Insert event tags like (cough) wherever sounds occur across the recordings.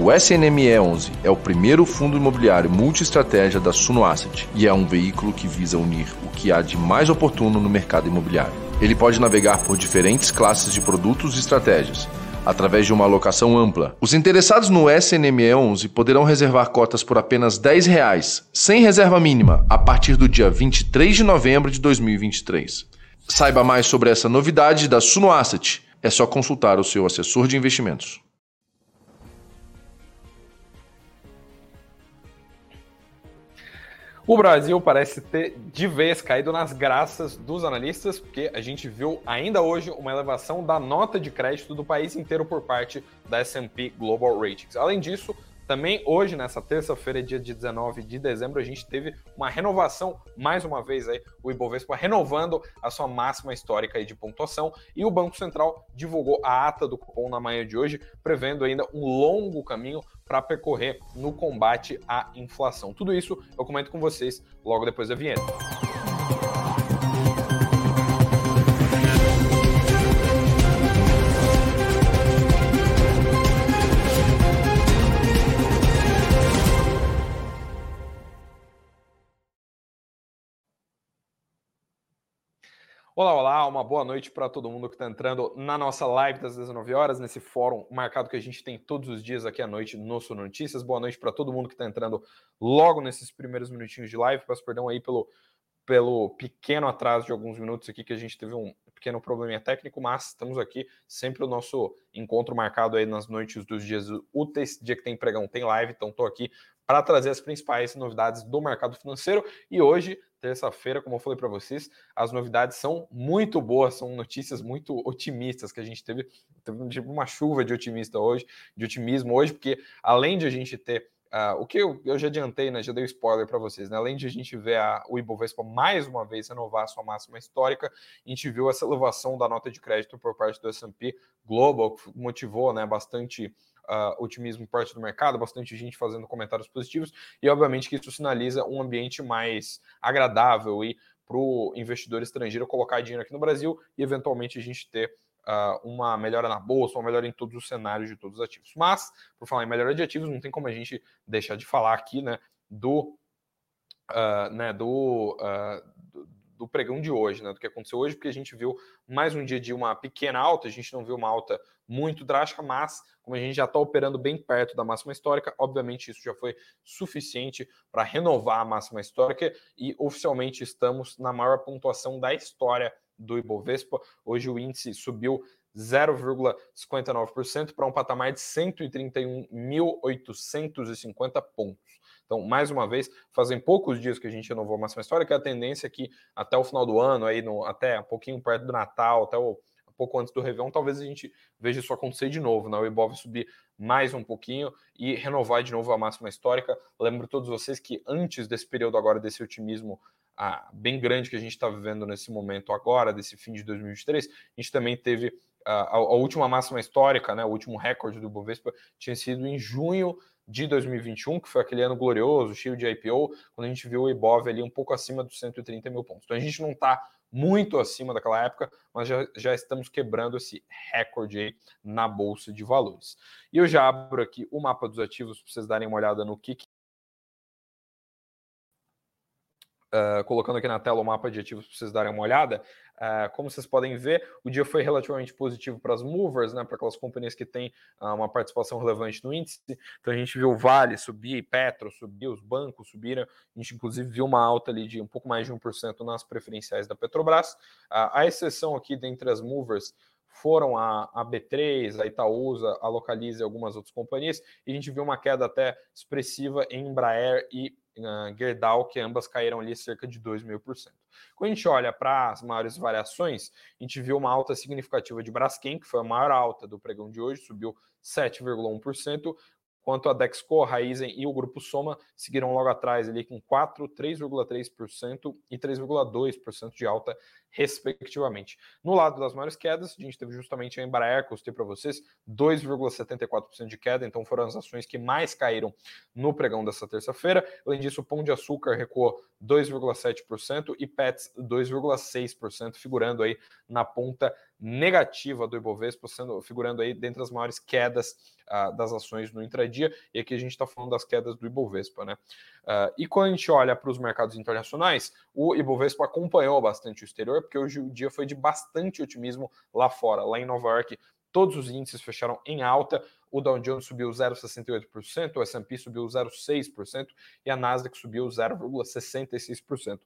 O SNME11 é o primeiro fundo imobiliário multi-estratégia da Suno Asset e é um veículo que visa unir o que há de mais oportuno no mercado imobiliário. Ele pode navegar por diferentes classes de produtos e estratégias, através de uma alocação ampla. Os interessados no SNME 11 poderão reservar cotas por apenas 10 reais, sem reserva mínima, a partir do dia 23 de novembro de 2023. Saiba mais sobre essa novidade da Suno Asset. É só consultar o seu assessor de investimentos. O Brasil parece ter de vez caído nas graças dos analistas, porque a gente viu ainda hoje uma elevação da nota de crédito do país inteiro por parte da S&P Global Ratings. Além disso, também hoje, nessa terça-feira, dia 19 de dezembro, a gente teve uma renovação, mais uma vez aí, o Ibovespa renovando a sua máxima histórica de pontuação e o Banco Central divulgou a ata do cupom na manhã de hoje, prevendo ainda um longo caminho para percorrer no combate à inflação. Tudo isso eu comento com vocês logo depois da vinheta. Olá, olá, uma boa noite para todo mundo que está entrando na nossa live das 19 horas, nesse fórum marcado que a gente tem todos os dias aqui à noite no Sul Notícias. Boa noite para todo mundo que está entrando logo nesses primeiros minutinhos de live. Peço perdão aí pelo, pelo pequeno atraso de alguns minutos aqui, que a gente teve um pequeno probleminha técnico, mas estamos aqui sempre o nosso encontro marcado aí nas noites dos dias úteis, dia que tem pregão, tem live, então estou aqui para trazer as principais novidades do mercado financeiro. E hoje terça-feira, como eu falei para vocês, as novidades são muito boas, são notícias muito otimistas que a gente teve, teve tipo uma chuva de otimista hoje, de otimismo hoje, porque além de a gente ter uh, o que eu, eu, já adiantei, né, já dei spoiler para vocês, né, além de a gente ver a, o Ibovespa mais uma vez renovar a sua máxima histórica, a gente viu essa elevação da nota de crédito por parte do S&P Global, que motivou, né, bastante uh, otimismo por parte do mercado, bastante gente fazendo comentários positivos, e obviamente que isso sinaliza um ambiente mais agradável para o investidor estrangeiro colocar dinheiro aqui no Brasil e eventualmente a gente ter uh, uma melhora na bolsa, uma melhora em todos os cenários de todos os ativos. Mas, por falar em melhora de ativos, não tem como a gente deixar de falar aqui né, do, uh, né, do, do do pregão de hoje, né, do que aconteceu hoje, porque a gente viu mais um dia de uma pequena alta, a gente não viu uma alta muito drástica, mas como a gente já está operando bem perto da máxima histórica, obviamente isso já foi suficiente para renovar a máxima histórica e oficialmente estamos na maior pontuação da história do Ibovespa. Hoje o índice subiu 0,59% para um patamar de 131.850 pontos. Então, mais uma vez, fazem poucos dias que a gente renovou a máxima histórica, a tendência é que até o final do ano, aí no, até um pouquinho perto do Natal, até o, um pouco antes do Réveillon, talvez a gente veja isso acontecer de novo, né? O Ibov subir mais um pouquinho e renovar de novo a máxima histórica. Lembro todos vocês que antes desse período agora, desse otimismo ah, bem grande que a gente está vivendo nesse momento agora, desse fim de 2023, a gente também teve a, a, última máxima histórica, né, o último recorde do Bovespa tinha sido em junho de 2021, que foi aquele ano glorioso, cheio de IPO, quando a gente viu o Ibov ali um pouco acima dos 130 mil pontos. Então a gente não está muito acima daquela época, mas já, já estamos quebrando esse recorde aí na Bolsa de Valores. E eu já abro aqui o mapa dos ativos para vocês darem uma olhada no que, Uh, colocando aqui na tela o mapa de ativos para vocês darem uma olhada. Uh, como vocês podem ver, o dia foi relativamente positivo para as movers, né, para aquelas companhias que têm uh, uma participação relevante no índice. Então a gente viu o Vale subir, Petro subir, os bancos subiram. A gente inclusive viu uma alta ali de um pouco mais de 1% nas preferenciais da Petrobras. A exceção aqui dentre as movers foram a, a B3, a Itaúsa, a Localize e algumas outras companhias, e a gente viu uma queda até expressiva em Embraer e uh, Gerdau, que ambas caíram ali cerca de 2 mil por cento. Quando a gente olha para as maiores variações, a gente viu uma alta significativa de Braskem, que foi a maior alta do pregão de hoje, subiu 7,1%, quanto a Dexco, Raizen e o Grupo Soma seguiram logo atrás ali com 4, 3,3% e 3,2% de alta, respectivamente. No lado das maiores quedas, a gente teve justamente a Embraer, que eu citei para vocês, 2,74% de queda, então foram as ações que mais caíram no pregão dessa terça-feira. Além disso, o Pão de Açúcar recuou 2,7% e Pets 2,6%, figurando aí na ponta negativa do Ibovespa, sendo, figurando aí dentre as maiores quedas uh, das ações no intradia, e aqui a gente está falando das quedas do Ibovespa, né? Uh, e quando a gente olha para os mercados internacionais, o Ibovespa acompanhou bastante o exterior, porque hoje o dia foi de bastante otimismo lá fora, lá em Nova York, todos os índices fecharam em alta, o Dow Jones subiu 0,68%, o S&P subiu 0,6% e a Nasdaq subiu 0,66%,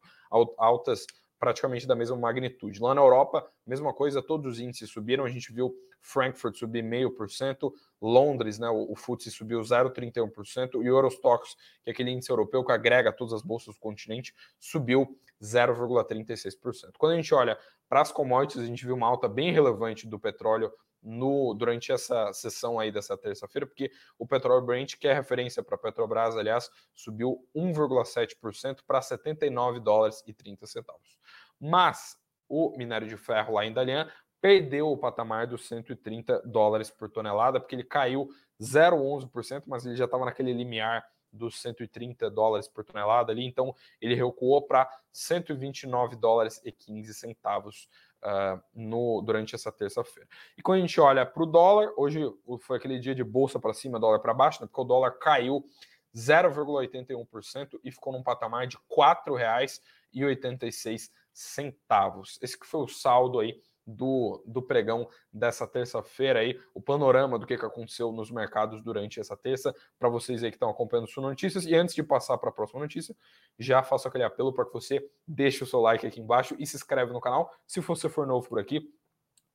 altas praticamente da mesma magnitude. Lá na Europa, mesma coisa, todos os índices subiram, a gente viu Frankfurt subir 0,5%, Londres, né, o, o FTSE subiu 0,31%, e Eurostox, que é aquele índice europeu que agrega todas as bolsas do continente, subiu 0,36%. Quando a gente olha para as commodities, a gente viu uma alta bem relevante do petróleo no, durante essa sessão aí dessa terça-feira, porque o petróleo Brent, que é referência para a Petrobras, aliás, subiu 1,7% para 79 dólares e 30 centavos. Mas o minério de ferro lá em Dalian perdeu o patamar dos 130 dólares por tonelada, porque ele caiu 0,11%, mas ele já estava naquele limiar dos 130 dólares por tonelada ali, então ele recuou para 129 dólares e 15 centavos uh, no, durante essa terça-feira. E quando a gente olha para o dólar, hoje foi aquele dia de bolsa para cima, dólar para baixo, né, porque o dólar caiu 0,81% e ficou num patamar de R$ 4,86. Esse que foi o saldo aí do, do pregão dessa terça-feira aí, o panorama do que, que aconteceu nos mercados durante essa terça, para vocês aí que estão acompanhando suas notícias. E antes de passar para a próxima notícia, já faço aquele apelo para que você deixe o seu like aqui embaixo e se inscreve no canal, se você for novo por aqui,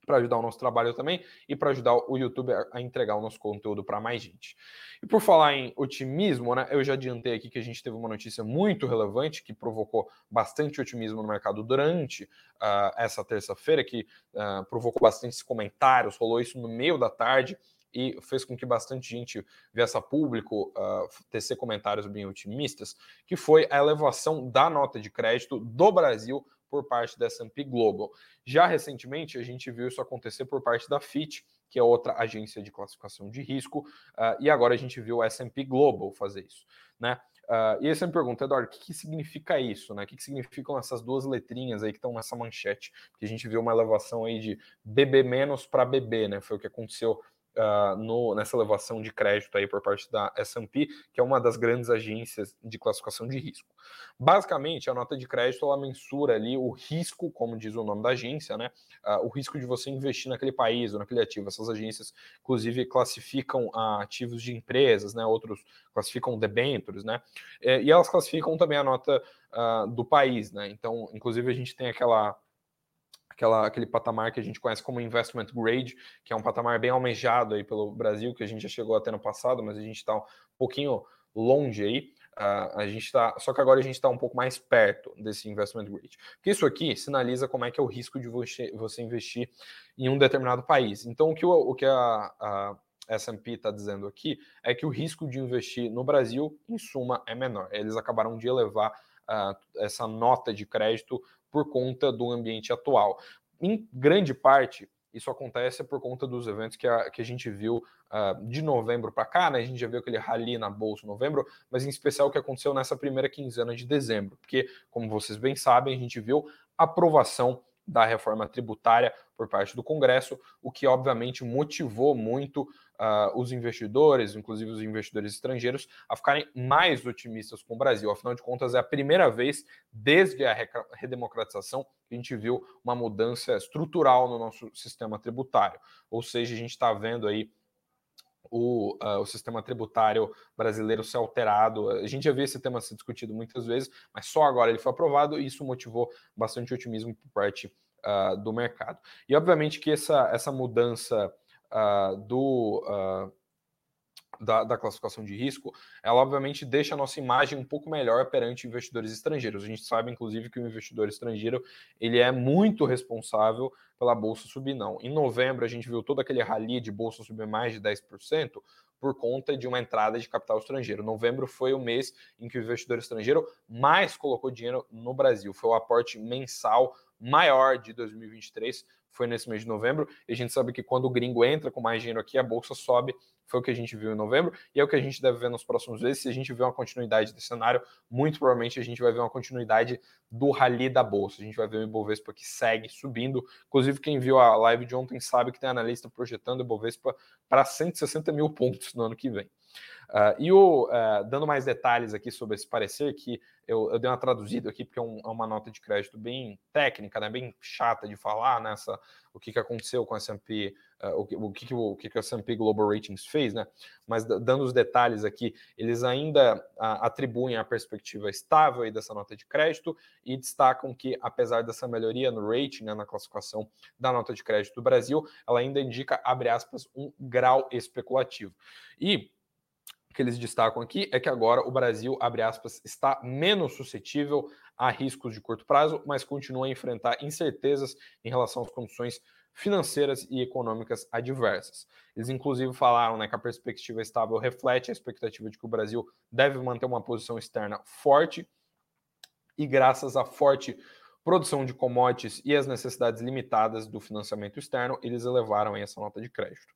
para ajudar o nosso trabalho também e para ajudar o YouTube a entregar o nosso conteúdo para mais gente. E por falar em otimismo, né, eu já adiantei aqui que a gente teve uma notícia muito relevante que provocou bastante otimismo no mercado durante uh, essa terça-feira, que uh, provocou bastantes comentários, rolou isso no meio da tarde e fez com que bastante gente viesse a público uh, tecer comentários bem otimistas, que foi a elevação da nota de crédito do Brasil por parte da S&P Global. Já recentemente a gente viu isso acontecer por parte da Fitch, que é outra agência de classificação de risco, uh, e agora a gente viu a S&P Global fazer isso, né? Uh, e aí você me pergunta, Eduardo, o que, que significa isso, né? O que, que significam essas duas letrinhas aí que estão nessa manchete? Porque a gente viu uma elevação aí de BB menos para BB, né? Foi o que aconteceu uh, no, nessa elevação de crédito aí por parte da S&P, que é uma das grandes agências de classificação de risco. Basicamente, a nota de crédito ela mensura ali o risco, como diz o nome da agência, né? Uh, o risco de você investir naquele país ou naquele ativo. Essas agências, inclusive, classificam uh, ativos de empresas, né? Outros classificam debentures, né? Eh, e elas classificam também a nota do país, né? Então, inclusive, a gente tem aquela aquela, aquele patamar que a gente conhece como investment grade, que é um patamar bem almejado aí pelo Brasil, que a gente já chegou até no passado, mas a gente está um pouquinho longe aí. Uh, a gente está, só que agora a gente está um pouco mais perto desse investment grade. Porque isso aqui sinaliza como é que é o risco de você, você investir em um determinado país. Então, o que, o, o que a, a S&P está dizendo aqui é que o risco de investir no Brasil, em suma, é menor. Eles acabaram de elevar uh, essa nota de crédito por conta do ambiente atual. Em grande parte, isso acontece por conta dos eventos que a, que a gente viu uh, de novembro para cá, né? A gente já viu aquele rally na bolsa em novembro, mas em especial o que aconteceu nessa primeira quinzena de dezembro, porque, como vocês bem sabem, a gente viu aprovação da reforma tributária por parte do Congresso, o que obviamente motivou muito uh, os investidores, inclusive os investidores estrangeiros, a ficarem mais otimistas com o Brasil. Afinal de contas, é a primeira vez desde a redemocratização que a gente viu uma mudança estrutural no nosso sistema tributário. Ou seja, a gente está vendo aí o, uh, o, sistema tributário brasileiro ser alterado. A gente já viu esse tema ser discutido muitas vezes, mas só agora ele foi aprovado e isso motivou bastante otimismo por parte uh, do mercado. E obviamente que essa, essa mudança uh, do, uh, da, da, classificação de risco, ela obviamente deixa a nossa imagem um pouco melhor perante investidores estrangeiros. A gente sabe, inclusive, que o investidor estrangeiro ele é muito responsável pela bolsa subir, não. Em novembro, a gente viu todo aquele rally de bolsa subir mais de 10% por conta de uma entrada de capital estrangeiro. Novembro foi o mês em que o investidor estrangeiro mais colocou dinheiro no Brasil. Foi o aporte mensal maior de 2023 foi nesse mês de novembro. E a gente sabe que quando o gringo entra com mais dinheiro aqui, a bolsa sobe foi o que a gente viu em novembro, e é o que a gente deve ver nos próximos meses. Se a gente vê uma continuidade desse cenário, muito provavelmente a gente vai ver uma continuidade do rally da Bolsa. A gente vai ver o Ibovespa que segue subindo. Inclusive, quem viu a live de ontem sabe que tem analista projetando o Ibovespa para 160 mil pontos no ano que vem. Uh, e o, uh, dando mais detalhes aqui sobre esse parecer, que eu, eu dei uma traduzida aqui, porque é, um, é, uma nota de crédito bem técnica, né, bem chata de falar, nessa, o que, que aconteceu com a S&P, uh, o, que, o, que, o que, que a S&P Global Ratings fez, né, mas dando os detalhes aqui, eles ainda atribuem a perspectiva estável aí dessa nota de crédito e destacam que, apesar dessa melhoria no rating, né, na classificação da nota de crédito do Brasil, ela ainda indica, abre aspas, um grau especulativo. E que eles destacam aqui é que agora o Brasil, abre aspas, está menos suscetível a riscos de curto prazo, mas continua a enfrentar incertezas em relação às condições financeiras e econômicas adversas. Eles inclusive falaram né, que a perspectiva estável reflete a expectativa de que o Brasil deve manter uma posição externa forte e graças à forte produção de commodities e as necessidades limitadas do financiamento externo, eles elevaram essa nota de crédito.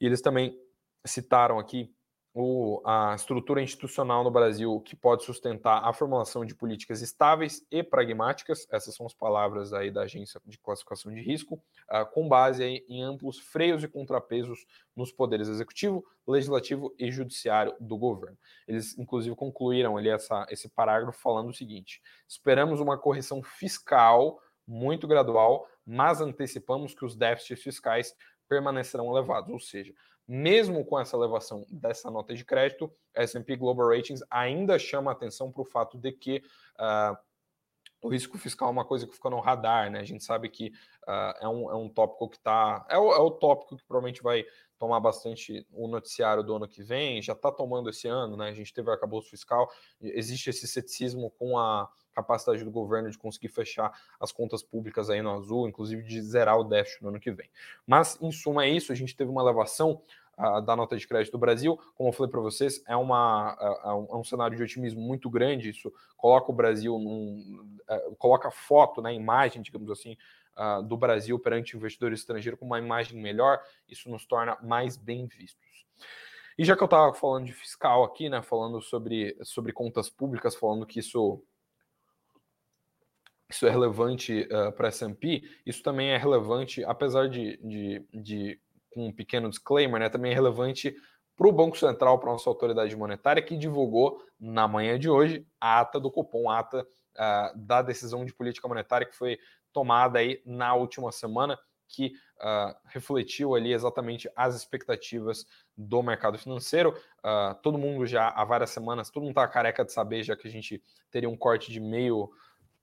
E eles também citaram aqui o, a estrutura institucional no Brasil que pode sustentar a formulação de políticas estáveis e pragmáticas, essas são as palavras aí da agência de classificação de risco, uh, com base em amplos freios e contrapesos nos poderes executivo, legislativo e judiciário do governo. Eles, inclusive, concluíram ali essa, esse parágrafo falando o seguinte: esperamos uma correção fiscal muito gradual, mas antecipamos que os déficits fiscais permanecerão elevados, ou seja, mesmo com essa elevação dessa nota de crédito, a S&P Global Ratings ainda chama atenção para o fato de que uh, o risco fiscal é uma coisa que fica no radar, né? A gente sabe que uh, é, um, é um tópico que está. É é o tópico que provavelmente vai tomar bastante o noticiário do ano que vem, já está tomando esse ano, né? A gente teve o arcabouço fiscal, existe esse ceticismo com a capacidade do governo de conseguir fechar as contas públicas aí no azul, inclusive de zerar o déficit no ano que vem. Mas, em suma, é isso. A gente teve uma elevação da nota de crédito do Brasil. Como eu falei para vocês, é, uma, uh, é um cenário de otimismo muito grande. Isso coloca o Brasil num. Uh, coloca foto, né, imagem, digamos assim, do Brasil perante investidores estrangeiros com uma imagem melhor, isso nos torna mais bem vistos. E já que eu estava falando de fiscal aqui, né, falando sobre, sobre contas públicas, falando que isso isso é relevante uh, para a S&P, isso também é relevante, apesar de, de, de com um pequeno disclaimer, né, também é relevante para o Banco Central, para a nossa autoridade monetária, que divulgou na manhã de hoje a ata do cupom, a ata uh, da decisão de política monetária que foi tomada aí na última semana, que uh, refletiu ali exatamente as expectativas do mercado financeiro. Uh, todo mundo já há várias semanas, todo mundo está careca de saber, já que a gente teria um corte de meio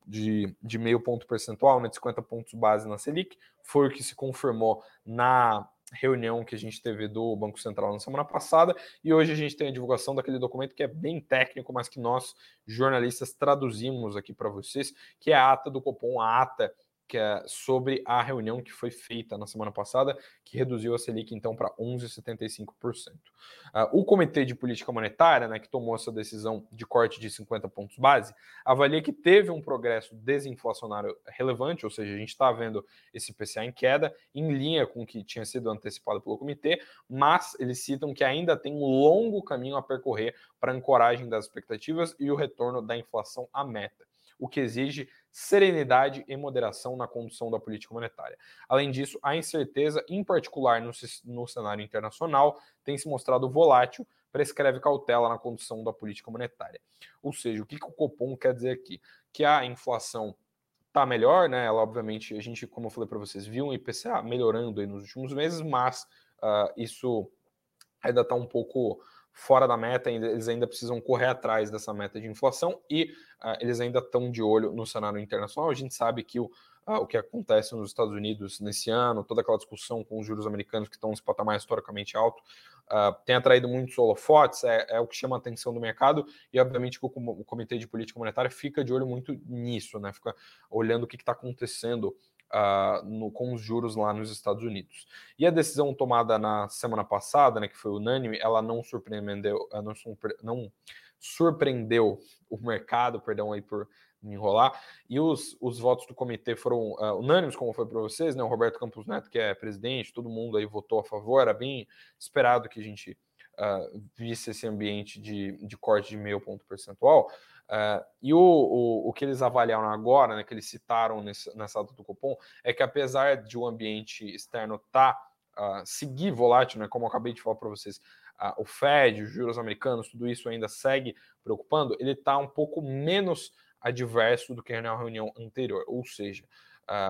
de, de meio ponto percentual, né, de 50 pontos base na Selic, foi o que se confirmou na reunião que a gente teve do Banco Central na semana passada, e hoje a gente tem a divulgação daquele documento que é bem técnico, mas que nós, jornalistas, traduzimos aqui para vocês, que é a ata do Copom, a ata que é sobre a reunião que foi feita na semana passada, que reduziu a Selic então para 11,75%. Uh, o Comitê de Política Monetária, né, que tomou essa decisão de corte de 50 pontos base, avalia que teve um progresso desinflacionário relevante, ou seja, a gente está vendo esse PCA em queda, em linha com o que tinha sido antecipado pelo comitê, mas eles citam que ainda tem um longo caminho a percorrer para a ancoragem das expectativas e o retorno da inflação à meta o que exige serenidade e moderação na condução da política monetária. Além disso, a incerteza, em particular no, no cenário internacional, tem se mostrado volátil, prescreve cautela na condução da política monetária. Ou seja, o que, que o Copom quer dizer aqui? Que a inflação está melhor, né? Ela, obviamente, a gente, como eu falei para vocês, viu um IPCA melhorando aí nos últimos meses, mas uh, isso ainda está um pouco fora da meta, eles ainda precisam correr atrás dessa meta de inflação e uh, eles ainda estão de olho no cenário internacional. A gente sabe que o, uh, o que acontece nos Estados Unidos nesse ano, toda aquela discussão com os juros americanos que estão nesse patamar historicamente alto, uh, tem atraído muitos holofotes, é, é, o que chama a atenção do mercado e, obviamente, o, o Comitê de Política Monetária fica de olho muito nisso, né? fica olhando o que está acontecendo uh, no, com os juros lá nos Estados Unidos. E a decisão tomada na semana passada, né, que foi unânime, ela não surpreendeu, não, surpre, não surpreendeu o mercado, perdão aí por enrolar. E os, os votos do comitê foram uh, unânimes, como foi para vocês, né? O Roberto Campos Neto, que é presidente, todo mundo aí votou a favor, era bem esperado que a gente uh, visse esse ambiente de, de corte de meio ponto percentual. Uh, e o, o, o, que eles avaliaram agora, né, que eles citaram nesse, nessa ata do Copom, é que apesar de o ambiente externo tá, uh, seguir volátil, né, como eu acabei de falar para vocês, uh, o Fed, os juros americanos, tudo isso ainda segue preocupando, ele está um pouco menos adverso do que na reunião anterior. Ou seja,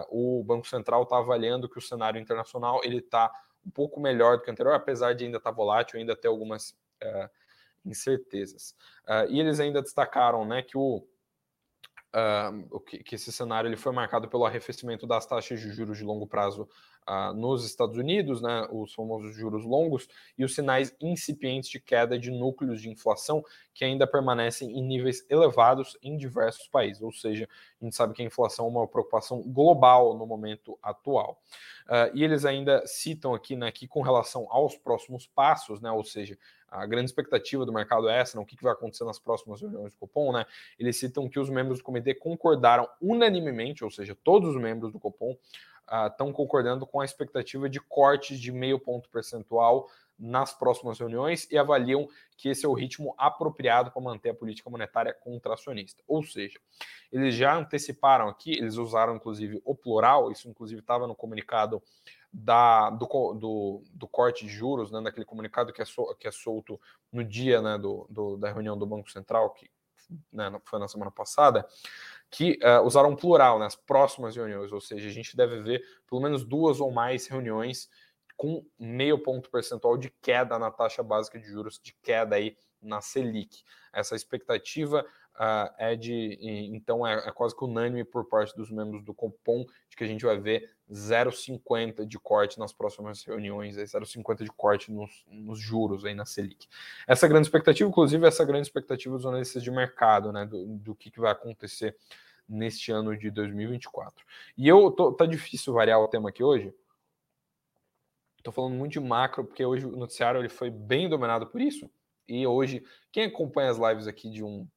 o Banco Central está avaliando que o cenário internacional ele está um pouco melhor do que o anterior, apesar de ainda estar tá volátil, ainda ter algumas incertezas. e eles ainda destacaram né, que o Uh, que, esse cenário ele foi marcado pelo arrefecimento das taxas de juros de longo prazo uh, nos Estados Unidos, né, os famosos juros longos, e os sinais incipientes de queda de núcleos de inflação que ainda permanecem em níveis elevados em diversos países. Ou seja, a gente sabe que a inflação é uma preocupação global no momento atual. Uh, e eles ainda citam aqui, né, que com relação aos próximos passos, né, ou seja, a grande expectativa do mercado é essa, né, o que, vai acontecer nas próximas reuniões do Copom, né? Eles citam que os membros do comitê concordaram unanimemente, ou seja, todos os membros do Copom estão uh, concordando com a expectativa de cortes de meio ponto percentual nas próximas reuniões e avaliam que esse é o ritmo apropriado para manter a política monetária contracionista. Ou seja, eles já anteciparam aqui, eles usaram inclusive o plural, isso inclusive estava no comunicado da, do, do, do, corte de juros, né, daquele comunicado que é, sol, que é solto no dia né, do, do, da reunião do Banco Central, que né, foi na semana passada, que uh, usaram plural nas né, próximas reuniões, ou seja, a gente deve ver pelo menos duas ou mais reuniões com meio ponto percentual de queda na taxa básica de juros, de queda aí na Selic. Essa expectativa uh, é de, então, é, é, quase que unânime por parte dos membros do Copom, de que a gente vai ver 0,50 de corte nas próximas reuniões, 0,50 de corte nos, nos, juros aí na Selic. Essa grande expectativa, inclusive, essa grande expectativa dos analistas de mercado, né, do, do que, que vai acontecer neste ano de 2024. E eu tô, tá difícil variar o tema aqui hoje. Estou falando muito de macro, porque hoje o noticiário ele foi bem dominado por isso. E hoje, quem acompanha as lives aqui de um,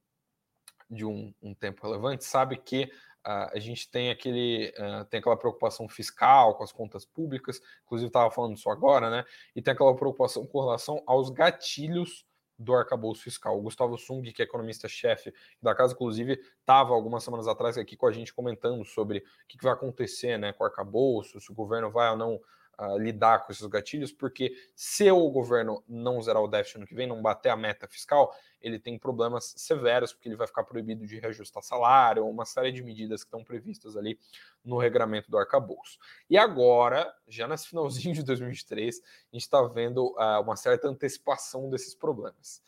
de um, um tempo relevante sabe que Uh, a gente tem aquele uh, tem aquela preocupação fiscal com as contas públicas, inclusive estava falando isso agora, né? E tem aquela preocupação com relação aos gatilhos do arcabouço fiscal. O Gustavo Sung, que é economista-chefe da casa, inclusive, estava algumas semanas atrás aqui com a gente comentando sobre o que, vai acontecer né, com o arcabouço, se o governo vai ou não lidar com esses gatilhos, porque se o governo não zerar o déficit no que vem, não bater a meta fiscal, ele tem problemas severos, porque ele vai ficar proibido de reajustar salário, uma série de medidas que estão previstas ali no regramento do arcabouço. E agora, já nesse finalzinho (laughs) de 2023, a gente está vendo uh, uma certa antecipação desses problemas.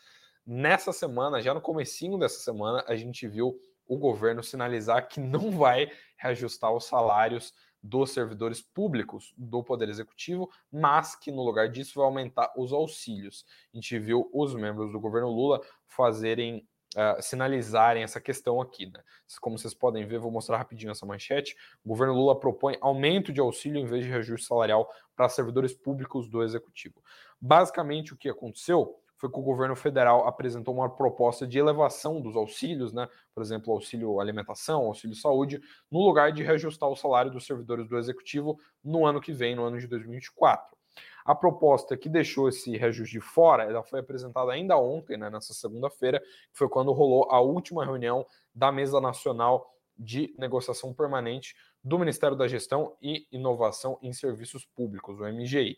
Nessa semana, já no comecinho dessa semana, a gente viu o governo sinalizar que não vai reajustar os salários dos servidores públicos do Poder Executivo, mas que no lugar disso vai aumentar os auxílios. A gente viu os membros do governo Lula fazerem Uh, sinalizarem essa questão aqui. Né? Como vocês podem ver, vou mostrar rapidinho essa manchete. O governo Lula propõe aumento de auxílio em vez de reajuste salarial para servidores públicos do executivo. Basicamente, o que aconteceu foi que o governo federal apresentou uma proposta de elevação dos auxílios, né? Por exemplo, auxílio alimentação, auxílio saúde, no lugar de reajustar o salário dos servidores do executivo no ano que vem, no ano de 2024. A proposta que deixou esse reajuste de fora, ela foi apresentada ainda ontem, né, nessa segunda-feira, que foi quando rolou a última reunião da Mesa Nacional de Negociação Permanente do Ministério da Gestão e Inovação em Serviços Públicos, o MGI.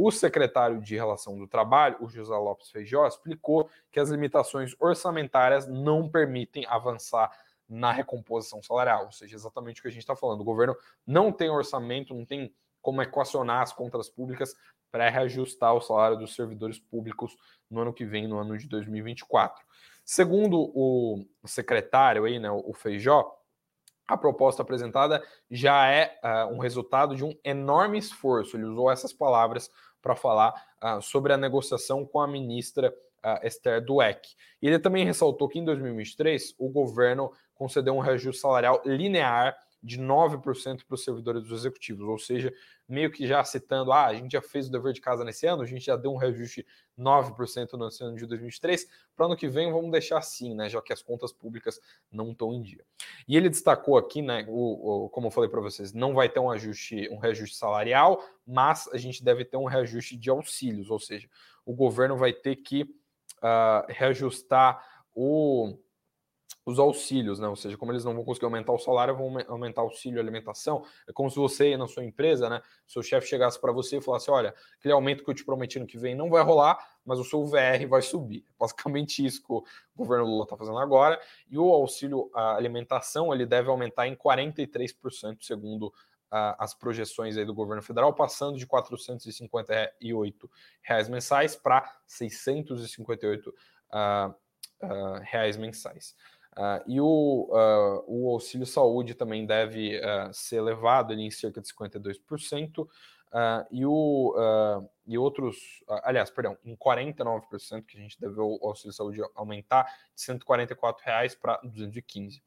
O secretário de Relação do Trabalho, o José Lopes Feijó, explicou que as limitações orçamentárias não permitem avançar na recomposição salarial, ou seja, exatamente o que a gente está falando. O governo não tem orçamento, não tem como equacionar as contas públicas para reajustar o salário dos servidores públicos no ano que vem, no ano de 2024. Segundo o secretário aí, né, o Feijó, a proposta apresentada já é uh, um resultado de um enorme esforço. Ele usou essas palavras para falar uh, sobre a negociação com a ministra uh, Esther Dweck. Ele também ressaltou que em 2023 o governo concedeu um reajuste salarial linear de 9% para os servidores dos executivos, ou seja, meio que já citando, ah, a gente já fez o dever de casa nesse ano, a gente já deu um reajuste 9% no ano de 2023, para ano que vem vamos deixar assim, né, já que as contas públicas não estão em dia. E ele destacou aqui, né, o, o como eu falei para vocês, não vai ter um ajuste, um reajuste salarial, mas a gente deve ter um reajuste de auxílios, ou seja, o governo vai ter que uh, reajustar o os auxílios, né? Ou seja, como eles não vão conseguir aumentar o salário, vão aumentar o auxílio alimentação. É como se você, na sua empresa, né? Seu chefe chegasse para você e falasse: olha, aquele aumento que eu te prometi no que vem não vai rolar, mas o seu VR vai subir. É basicamente isso que o governo Lula está fazendo agora. E o auxílio alimentação ele deve aumentar em 43%, segundo as projeções aí do governo federal, passando de 458 reais mensais para 658 uh, uh, reais mensais. Uh, e o, uh, o auxílio saúde também deve uh, ser elevado ali em cerca de 52%, e, o, e outros, aliás, perdão, em 49% que a gente deve o auxílio saúde aumentar de 144 reais para 215.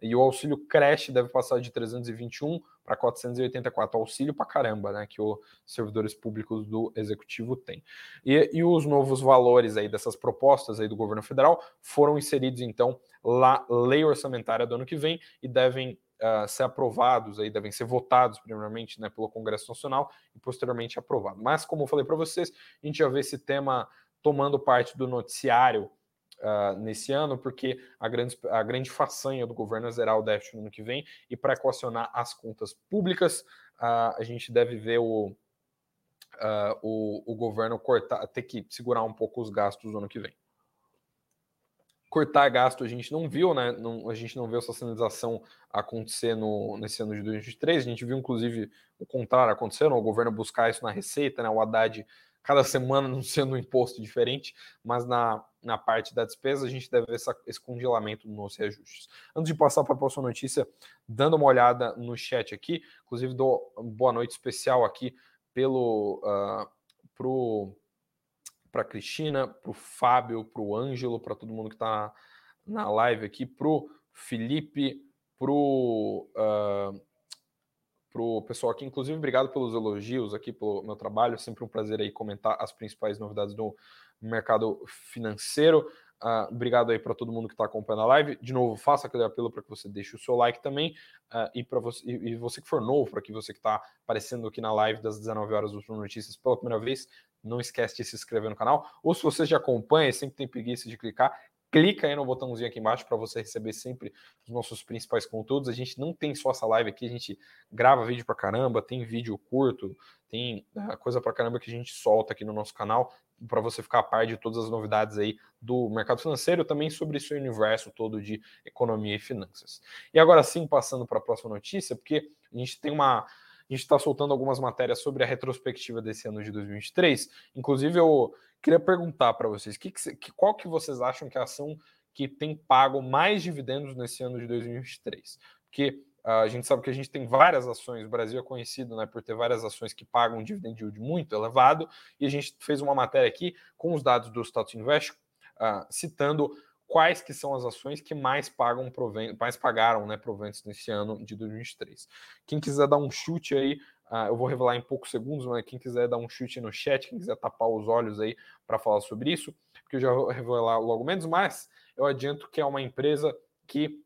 E o auxílio creche deve passar de 321 para 484 auxílio para caramba, né, que os servidores públicos do executivo têm. E, e, os novos valores aí dessas propostas aí do governo federal foram inseridos então lá lei orçamentária do ano que vem e devem uh, ser aprovados aí, devem ser votados primeiramente, né, pelo Congresso Nacional e posteriormente aprovados. Mas como eu falei para vocês, a gente já vê esse tema tomando parte do noticiário uh, nesse ano, porque a grande, a grande façanha do governo é zerar o déficit no ano que vem, e para equacionar as contas públicas, uh, a gente deve ver o, uh, o, o governo cortar, ter que segurar um pouco os gastos no ano que vem cortar gasto a gente não viu, né? Não, a gente não viu essa sinalização acontecer no, nesse ano de 2023. A gente viu, inclusive, o contrário acontecendo, o governo buscar isso na receita, né? O Haddad cada semana (laughs) sendo um imposto diferente, mas na, na parte da despesa a gente deve ver essa, esse congelamento nos reajustes. Antes de passar para a próxima notícia, dando uma olhada no chat aqui, inclusive dou boa noite especial aqui pelo uh, pro para Cristina, para o Fábio, para o Ângelo, para todo mundo que está na live aqui, para o Felipe, para o uh, para o pessoal aqui. Inclusive, obrigado pelos elogios aqui pelo meu trabalho. É sempre um prazer aí comentar as principais novidades do mercado financeiro. Uh, obrigado aí para todo mundo que está acompanhando a live. De novo, faça aquele apelo para que você deixe o seu like também. Uh, e para você, e, e, você que for novo, para que você que está aparecendo aqui na live das 19 horas do Notícias pela primeira vez, não esquece de se inscrever no canal. Ou se você já acompanha, sempre tem preguiça de clicar, clica aí no botãozinho aqui embaixo para você receber sempre os nossos principais conteúdos. A gente não tem só essa live aqui, a gente grava vídeo para caramba, tem vídeo curto, tem uh, coisa para caramba que a gente solta aqui no nosso canal para você ficar a par de todas as novidades aí do mercado financeiro, também sobre esse universo todo de economia e finanças. E agora sim, passando para a próxima notícia, porque a gente tem uma a gente está soltando algumas matérias sobre a retrospectiva desse ano de 2023. Inclusive, eu queria perguntar para vocês, que que, qual que vocês acham que é a ação que tem pago mais dividendos nesse ano de 2023? Porque uh, a gente sabe que a gente tem várias ações, o Brasil é conhecido né, por ter várias ações que pagam um dividend yield muito elevado, e a gente fez uma matéria aqui com os dados do Status Invest, uh, citando quais que são as ações que mais pagam mais pagaram né, proventos nesse ano de 2023. Quem quiser dar um chute aí, uh, eu vou revelar em poucos segundos, mas quem quiser dar um chute no chat, quem quiser tapar os olhos aí para falar sobre isso, porque eu já vou revelar logo menos, mas eu adianto que é uma empresa que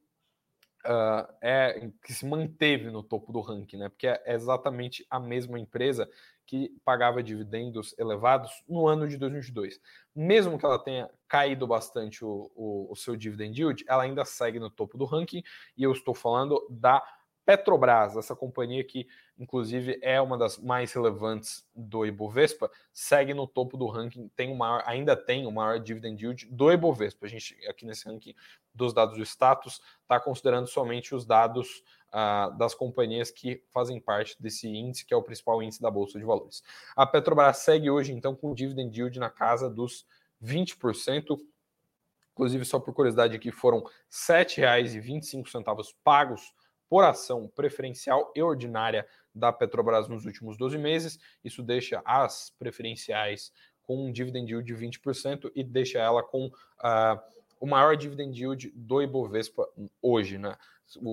uh, é que se manteve no topo do ranking, né? Porque é exatamente a mesma empresa que pagava dividendos elevados no ano de 2022. Mesmo que ela tenha caído bastante o, o, o seu dividend yield, ela ainda segue no topo do ranking, e eu estou falando da Petrobras, essa companhia que, inclusive, é uma das mais relevantes do Ibovespa, segue no topo do ranking, tem o maior, ainda tem o maior dividend yield do Ibovespa. A gente, aqui nesse ranking dos dados do status, está considerando somente os dados das companhias que fazem parte desse índice, que é o principal índice da Bolsa de Valores. A Petrobras segue hoje, então, com dividend yield na casa dos 20%. Inclusive, só por curiosidade aqui, foram R$ 7,25 pagos por ação preferencial e ordinária da Petrobras nos últimos 12 meses. Isso deixa as preferenciais com um dividend yield de 20% e deixa ela com uh, o maior dividend yield do Ibovespa hoje, né?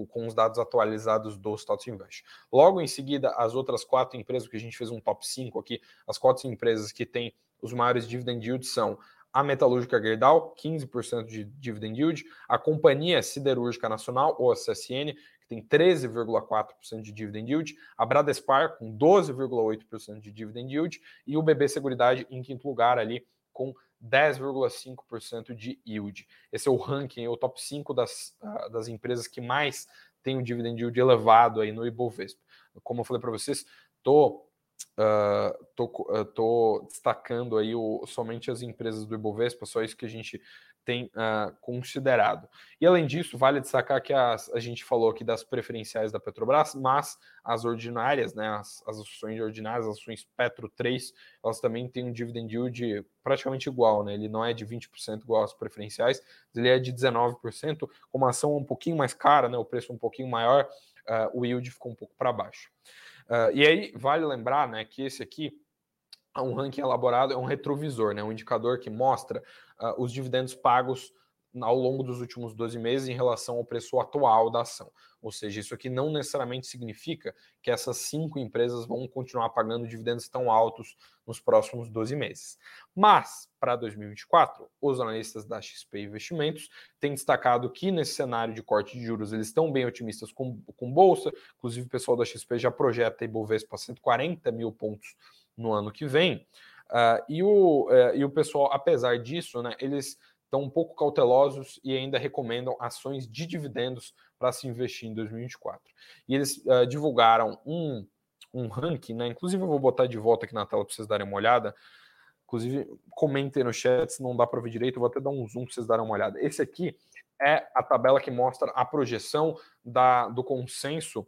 com os dados atualizados do Status Invest. Logo em seguida, as outras quatro empresas, que a gente fez um top 5 aqui, as quatro empresas que têm os maiores dividend yields são a Metalúrgica Gerdau, 15% de dividend yield, a Companhia Siderúrgica Nacional, ou a CSN, que tem 13,4% de dividend yield, a Bradespar, com 12,8% de dividend yield, e o BB Seguridade em quinto lugar ali, com 10,5% de yield. Esse é o ranking, é o top 5 das, das empresas que mais tem um dividend yield elevado aí no Ibovespa. Como eu falei para vocês, estou Uh, tô, uh, tô, destacando aí o, somente as empresas do Ibovespa, só isso que a gente tem uh, considerado. E além disso, vale destacar que as, a gente falou aqui das preferenciais da Petrobras, mas as ordinárias, né, as, as ações ordinárias, as ações Petro 3, elas também têm um dividend yield praticamente igual, né? Ele não é de 20% igual às preferenciais, ele é de 19%, com uma ação um pouquinho mais cara, né, o preço um pouquinho maior, uh, o yield ficou um pouco para baixo. Uh, e aí vale lembrar, né, que esse aqui é um ranking elaborado, é um retrovisor, né, um indicador que mostra uh, os dividendos pagos ao longo dos últimos 12 meses em relação ao preço atual da ação. Ou seja, isso aqui não necessariamente significa que essas cinco empresas vão continuar pagando dividendos tão altos nos próximos 12 meses. Mas, para 2024, os analistas da XP Investimentos têm destacado que nesse cenário de corte de juros eles estão bem otimistas com, com Bolsa, inclusive o pessoal da XP já projeta Ibovespa 140 mil pontos no ano que vem. Uh, e, o, uh, e o pessoal, apesar disso, né, eles estão um pouco cautelosos e ainda recomendam ações de dividendos para se investir em 2024. E eles uh, divulgaram um, um ranking, né? Inclusive, eu vou botar de volta aqui na tela para vocês darem uma olhada. Inclusive, comentem no chat se não dá para ver direito, eu vou até dar um zoom para vocês darem uma olhada. Esse aqui é a tabela que mostra a projeção da, do consenso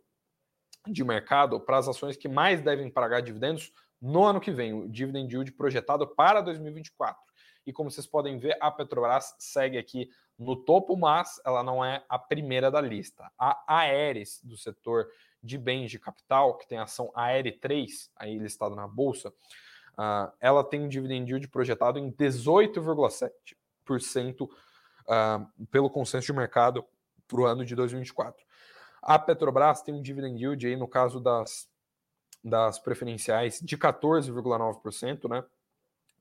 de mercado para as ações que mais devem pagar dividendos no ano que vem, o dividend yield projetado para 2024. E como vocês podem ver, a Petrobras segue aqui no topo, mas ela não é a primeira da lista. A Aeres, do setor de bens de capital, que tem a ação Aere 3, aí listada na bolsa, uh, ela tem um dividend yield projetado em 18,7% uh, ah, pelo consenso de mercado para o ano de 2024. A Petrobras tem um dividend yield aí, no caso das, das preferenciais, de 14,9%, né?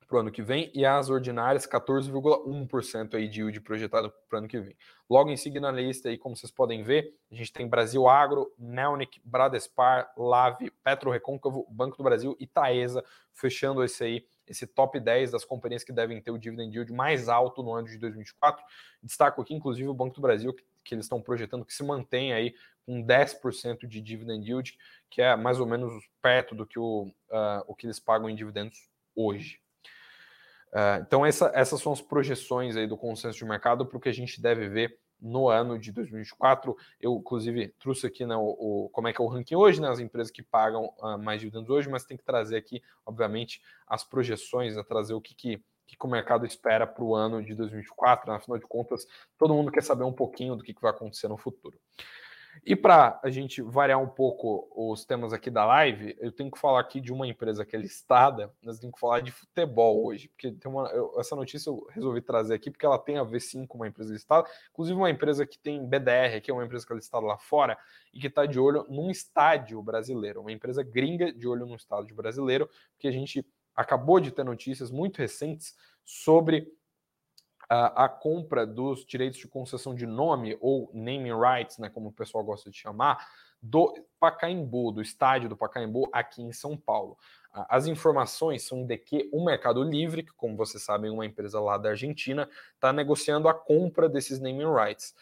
para o ano que vem e as ordinárias 14,1% aí de yield projetado para o ano que vem. Logo em seguida na lista aí, como vocês podem ver, a gente tem Brasil Agro, Nelnic, Bradespar, Lave, Petro Recôncavo, Banco do Brasil e Taesa, fechando esse aí, esse top 10 das companhias que devem ter o dividend yield mais alto no ano de 2024. Destaco aqui, inclusive, o Banco do Brasil, que, que eles estão projetando que se mantenha aí com 10% de dividend yield, que é mais ou menos perto do que o, uh, o que eles pagam em dividendos hoje. Uh, então, essa, essas são as projeções aí do consenso de mercado para o que a gente deve ver no ano de 2024. Eu, inclusive, trouxe aqui né, o, o, como é que é o ranking hoje, né, as empresas que pagam uh, mais dividendos hoje, mas tem que trazer aqui, obviamente, as projeções, né, trazer o que, que, que o mercado espera para o ano de 2024. Né, afinal de contas, todo mundo quer saber um pouquinho do que, que vai acontecer no futuro. E para a gente variar um pouco os temas aqui da live, eu tenho que falar aqui de uma empresa que é listada, nós temos que falar de futebol hoje, porque tem uma, eu, essa notícia eu resolvi trazer aqui porque ela tem a ver sim com uma empresa listada, inclusive uma empresa que tem BDR, que é uma empresa que é listada lá fora e que está de olho num estádio brasileiro, uma empresa gringa de olho num estádio brasileiro, porque a gente acabou de ter notícias muito recentes sobre a, a compra dos direitos de concessão de nome, ou naming rights, né, como o pessoal gosta de chamar, do Pacaembu, do estádio do Pacaembu aqui em São Paulo. As informações são de que o Mercado Livre, que como vocês sabem, é uma empresa lá da Argentina, está negociando a compra desses naming rights.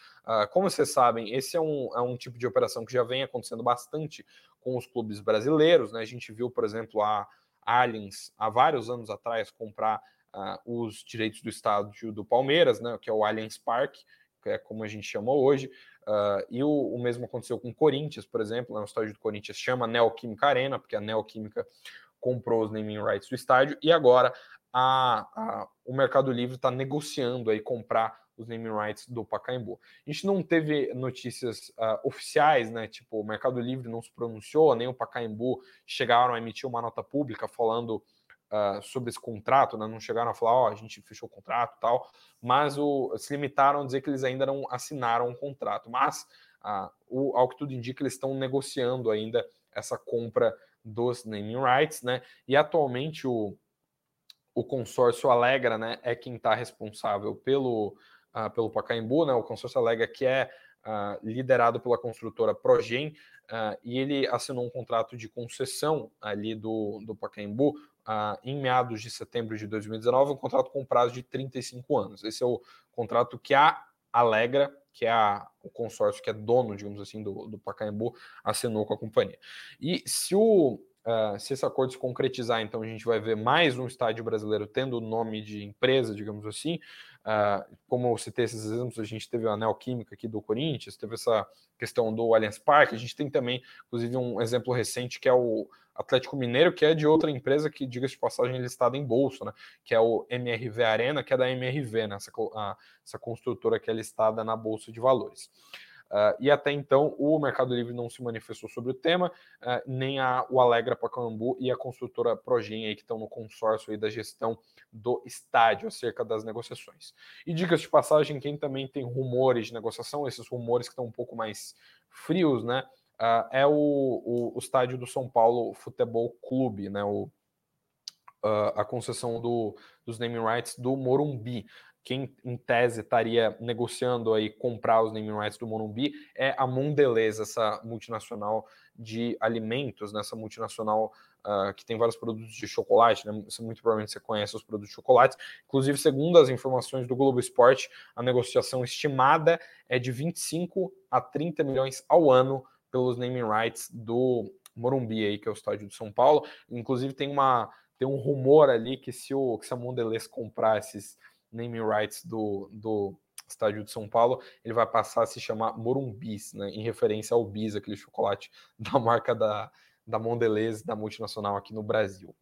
Como vocês sabem, esse é um, é um tipo de operação que já vem acontecendo bastante com os clubes brasileiros. Né? A gente viu, por exemplo, a Allianz, há vários anos atrás, comprar uh, os direitos do estádio do Palmeiras, né, que é o Allianz Parque, que é como a gente chama hoje, uh, e o, o, mesmo aconteceu com o Corinthians, por exemplo, né, o estádio do Corinthians chama Neoquímica Arena, porque a Neoquímica comprou os naming rights do estádio, e agora a, a, o Mercado Livre está negociando aí comprar os naming rights do Pacaembu. A gente não teve notícias uh, oficiais, né? Tipo, o Mercado Livre não se pronunciou, nem o Pacaembu chegaram a emitir uma nota pública falando uh, sobre esse contrato, né? não chegaram a falar, ó, oh, a gente fechou o contrato tal, mas o, se limitaram a dizer que eles ainda não assinaram um contrato. Mas, uh, o, ao que tudo indica, eles estão negociando ainda essa compra dos naming rights, né? E atualmente o, o consórcio Alegra, né, é quem está responsável pelo, uh, pelo Pacaembu, né? O consórcio Alegra que é uh, liderado pela construtora Progen, uh, e ele assinou um contrato de concessão ali do, do Pacaembu uh, em meados de setembro de 2019, um contrato com prazo de 35 anos. Esse é o contrato que a Alegra, que é a, o consórcio que é dono, digamos assim, do, do Pacaembu, assinou com a companhia. E se o Uh, se esse acordo se concretizar, então a gente vai ver mais um estádio brasileiro tendo o nome de empresa, digamos assim. Uh, como eu citei esses exemplos, a gente teve a Neoquímica aqui do Corinthians, teve essa questão do Allianz Parque, a gente tem também, inclusive, um exemplo recente que é o Atlético Mineiro, que é de outra empresa que, diga-se de passagem, listada em bolsa, né? que é o MRV Arena, que é da MRV, né? essa, a, essa construtora que é listada na Bolsa de Valores. Uh, e até então o Mercado Livre não se manifestou sobre o tema, uh, nem a, o Alegra Pacaembu e a construtora Progen aí, que estão no consórcio aí da gestão do estádio acerca das negociações. E dicas de passagem, quem também tem rumores de negociação, esses rumores que estão um pouco mais frios, né? Uh, é o, o, o, estádio do São Paulo Futebol Clube, né? O, a concessão do, dos naming rights do Morumbi quem em tese estaria negociando aí comprar os naming rights do Morumbi é a Mondelez, essa multinacional de alimentos, nessa né? multinacional uh, que tem vários produtos de chocolate, né? muito provavelmente você conhece os produtos de chocolate. Inclusive, segundo as informações do Globo Esporte, a negociação estimada é de 25 a 30 milhões ao ano pelos naming rights do Morumbi aí, que é o estádio de São Paulo. Inclusive tem uma tem um rumor ali que se o que se a Mondelez comprar esses naming rights do, do estádio de São Paulo, ele vai passar a se chamar Morumbis, né, em referência ao bis, aquele chocolate (laughs) da marca da, da Mondelez, da multinacional aqui no Brasil.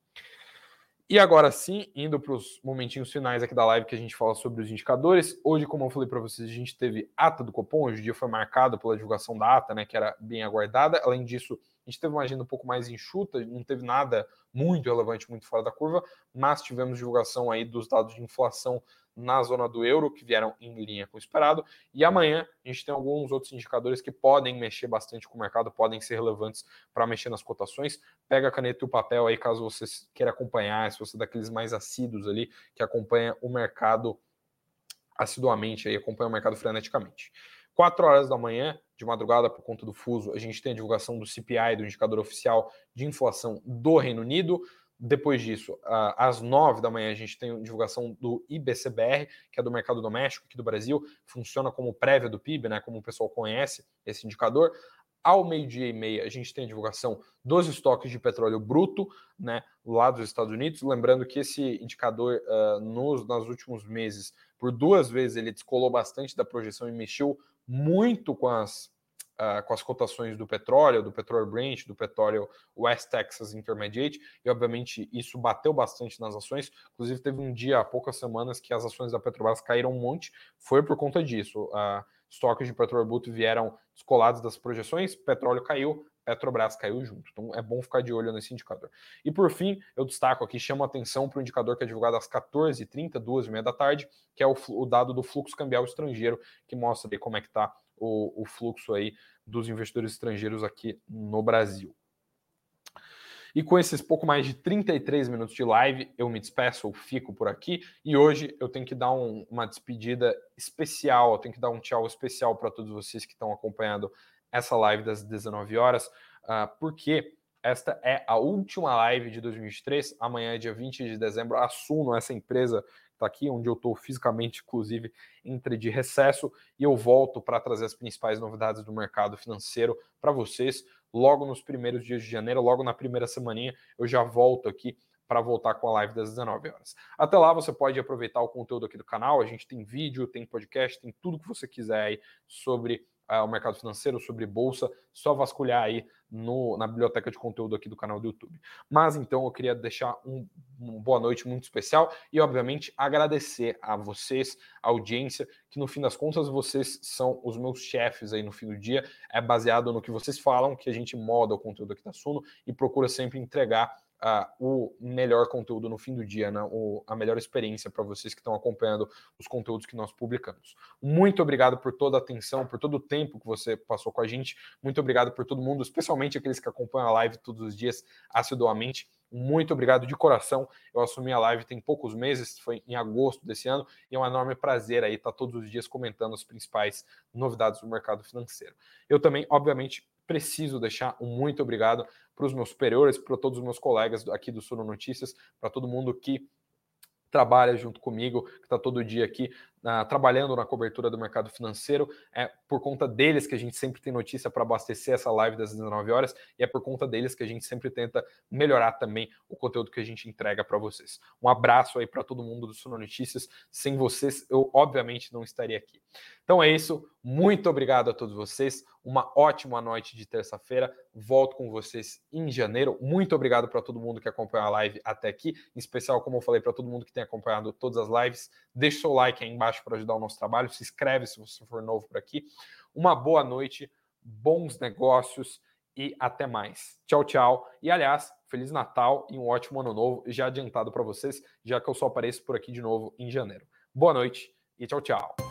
E agora sim, indo para os momentinhos finais aqui da live que a gente fala sobre os indicadores. Hoje, como eu falei para vocês, a gente teve ata do Copom, hoje o dia foi marcado pela divulgação da ata, né, que era bem aguardada. Além disso, a gente teve uma agenda um pouco mais enxuta, não teve nada muito relevante, muito fora da curva, mas tivemos divulgação aí dos dados de inflação na zona do euro, que vieram em linha com o esperado. E amanhã a gente tem alguns outros indicadores que podem mexer bastante com o mercado, podem ser relevantes para mexer nas cotações. Pega a caneta e o papel aí, caso você queira acompanhar, se você é daqueles mais assíduos ali, que acompanha o mercado assiduamente, aí, acompanha o mercado freneticamente. 4 horas da manhã, de madrugada, por conta do fuso, a gente tem a divulgação do CPI, do indicador oficial de inflação do Reino Unido. Depois disso, às 9 da manhã, a gente tem a divulgação do IBCBR, que é do mercado doméstico aqui do Brasil, funciona como prévia do PIB, né, como o pessoal conhece esse indicador. Ao meio-dia e meia, a gente tem a divulgação dos estoques de petróleo bruto, né, lá dos Estados Unidos. Lembrando que esse indicador, uh, nos, nos últimos meses, por duas vezes, ele descolou bastante da projeção e mexeu muito com as, uh, com as cotações do petróleo, do petróleo Brent, do petróleo West Texas Intermediate, e obviamente isso bateu bastante nas ações. Inclusive, teve um dia há poucas semanas que as ações da Petrobras caíram um monte, foi por conta disso. Uh, estoques de petróleo bruto vieram descolados das projeções, petróleo caiu, Petrobras caiu junto. Então é bom ficar de olho nesse indicador. E por fim, eu destaco aqui, chamo a atenção para o indicador que é divulgado às 14h30, 2h30 da tarde, que é o, o, dado do fluxo cambial estrangeiro, que mostra como é que está o, o fluxo aí dos investidores estrangeiros aqui no Brasil. E com esses pouco mais de 33 minutos de live, eu me despeço, eu fico por aqui. E hoje eu tenho que dar um, uma despedida especial, eu tenho que dar um tchau especial para todos vocês que estão acompanhando essa live das 19 horas, uh, porque esta é a última live de 2023. Amanhã é dia 20 de dezembro. Assumo essa empresa está aqui, onde eu estou fisicamente, inclusive, entre de recesso, e eu volto para trazer as principais novidades do mercado financeiro para vocês. Logo nos primeiros dias de janeiro, logo na primeira semaninha, eu já volto aqui para voltar com a live das 19 horas. Até lá você pode aproveitar o conteúdo aqui do canal. A gente tem vídeo, tem podcast, tem tudo que você quiser aí sobre uh, o mercado financeiro, sobre bolsa, só vasculhar aí no, na biblioteca de conteúdo aqui do canal do YouTube. Mas então eu queria deixar um, uma boa noite muito especial e, obviamente, agradecer a vocês, a audiência, que no fim das contas vocês são os meus chefes aí no fim do dia. É baseado no que vocês falam, que a gente moda o conteúdo aqui da Suno e procura sempre entregar uh, o melhor conteúdo no fim do dia, né? o, a melhor experiência para vocês que estão acompanhando os conteúdos que nós publicamos. Muito obrigado por toda a atenção, por todo o tempo que você passou com a gente. Muito obrigado por todo mundo, especialmente aqueles que acompanham a live todos os dias assiduamente. Muito obrigado de coração. Eu assumi a live tem poucos meses, foi em agosto desse ano, e é um enorme prazer aí estar todos os dias comentando as principais novidades do mercado financeiro. Eu também, obviamente, preciso deixar um muito obrigado para os meus superiores, para todos os meus colegas aqui do Suno Notícias, para todo mundo que trabalha junto comigo, que está todo dia aqui trabalhando na cobertura do mercado financeiro. É por conta deles que a gente sempre tem notícia para abastecer essa live das 19 horas e é por conta deles que a gente sempre tenta melhorar também o conteúdo que a gente entrega para vocês. Um abraço aí para todo mundo do Suno Notícias. Sem vocês, eu obviamente não estaria aqui. Então é isso. Muito obrigado a todos vocês. Uma ótima noite de terça-feira. Volto com vocês em janeiro. Muito obrigado para todo mundo que acompanhou a live até aqui. Em especial, como eu falei, para todo mundo que tem acompanhado todas as lives. Deixe seu like aí embaixo para ajudar o nosso trabalho. Se inscreve se você for novo por aqui. Uma boa noite, bons negócios e até mais. Tchau, tchau. E aliás, Feliz Natal e um ótimo ano novo já adiantado para vocês, já que eu só apareço por aqui de novo em janeiro. Boa noite e tchau, tchau.